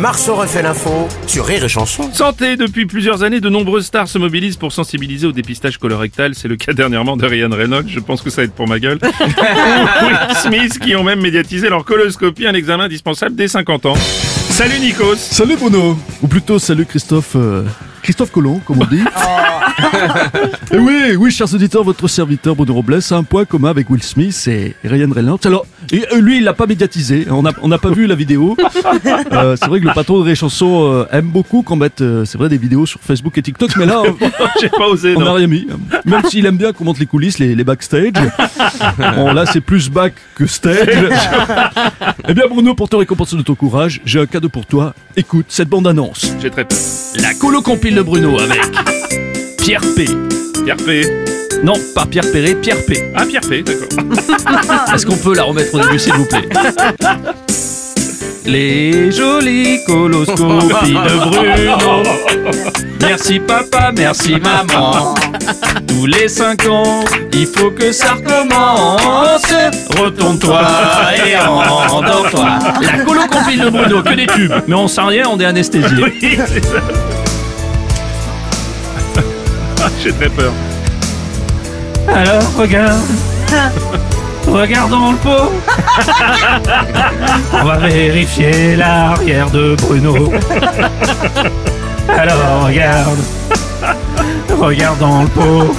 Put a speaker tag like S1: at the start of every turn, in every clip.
S1: Marceau refait l'info sur Rire et Chanson.
S2: Santé, depuis plusieurs années, de nombreuses stars se mobilisent pour sensibiliser au dépistage colorectal. C'est le cas dernièrement de Ryan Reynolds, je pense que ça va être pour ma gueule. Ou Will Smith, qui ont même médiatisé leur coloscopie, un examen indispensable dès 50 ans. Salut Nikos
S3: Salut Bruno Ou plutôt salut Christophe... euh, Christophe Colomb, comme on dit. et oui, oui, chers auditeurs, votre serviteur Bruno Robles a un point commun avec Will Smith et Ryan Reynolds. Alors, et, euh, lui, il l'a pas médiatisé. On n'a on pas vu la vidéo. Euh, c'est vrai que le patron de Ré Chanson euh, aime beaucoup qu'on mette, c'est vrai, des vidéos sur Facebook et TikTok, mais là,
S2: J'ai pas osé,
S3: on n'a rien mis. Même s'il aime bien qu'on monte les coulisses, les, les backstage. Bon, là, c'est plus back que stage. Eh bien, Bruno, pour te récompenser de ton courage, j'ai un cadeau pour toi. Écoute cette bande-annonce.
S2: J'ai très peur.
S3: La colo compile de Bruno avec Pierre P.
S2: Pierre P.
S3: Non, pas Pierre Perret, Pierre P.
S2: Ah, Pierre P, d'accord.
S3: Est-ce qu'on peut la remettre au début, s'il vous plaît? Les jolies coloscopies de Bruno. Merci papa, merci maman. Tous les cinq ans, il faut que ça recommence. Retourne-toi et La colo compile de Bruno, que des tubes. Mais on sent rien, on est anesthésié.
S2: Oui, c'est ça. Ah, J'ai très peur.
S3: Alors, regarde. Regarde dans le pot. On va vérifier l'arrière de Bruno. Alors, regarde. Regarde dans le pot.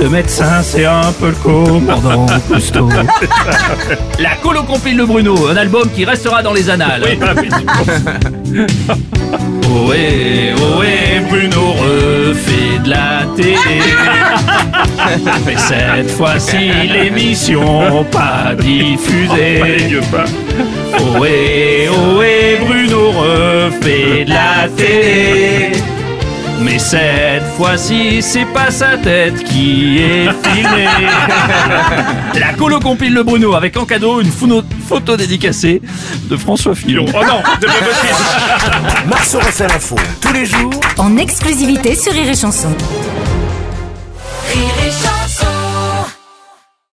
S3: Le médecin, c'est un peu le commandant Cousteau. La colo compile de Bruno, un album qui restera dans les annales.
S2: Oui, ah, oui, tu-
S3: Ohé, ohé, Bruno refait de la télé. Mais cette fois-ci, l'émission pas diffusée. Ohé, ohé, Bruno refait de la télé. Mais cette fois-ci, c'est pas sa tête qui est filmée. La colo compile le Bruno avec en cadeau une photo dédicacée de François Fillon.
S2: Oh non, possible.
S1: Marceau refait l'info tous les jours
S4: en exclusivité sur Rire et Chanson.
S5: Rire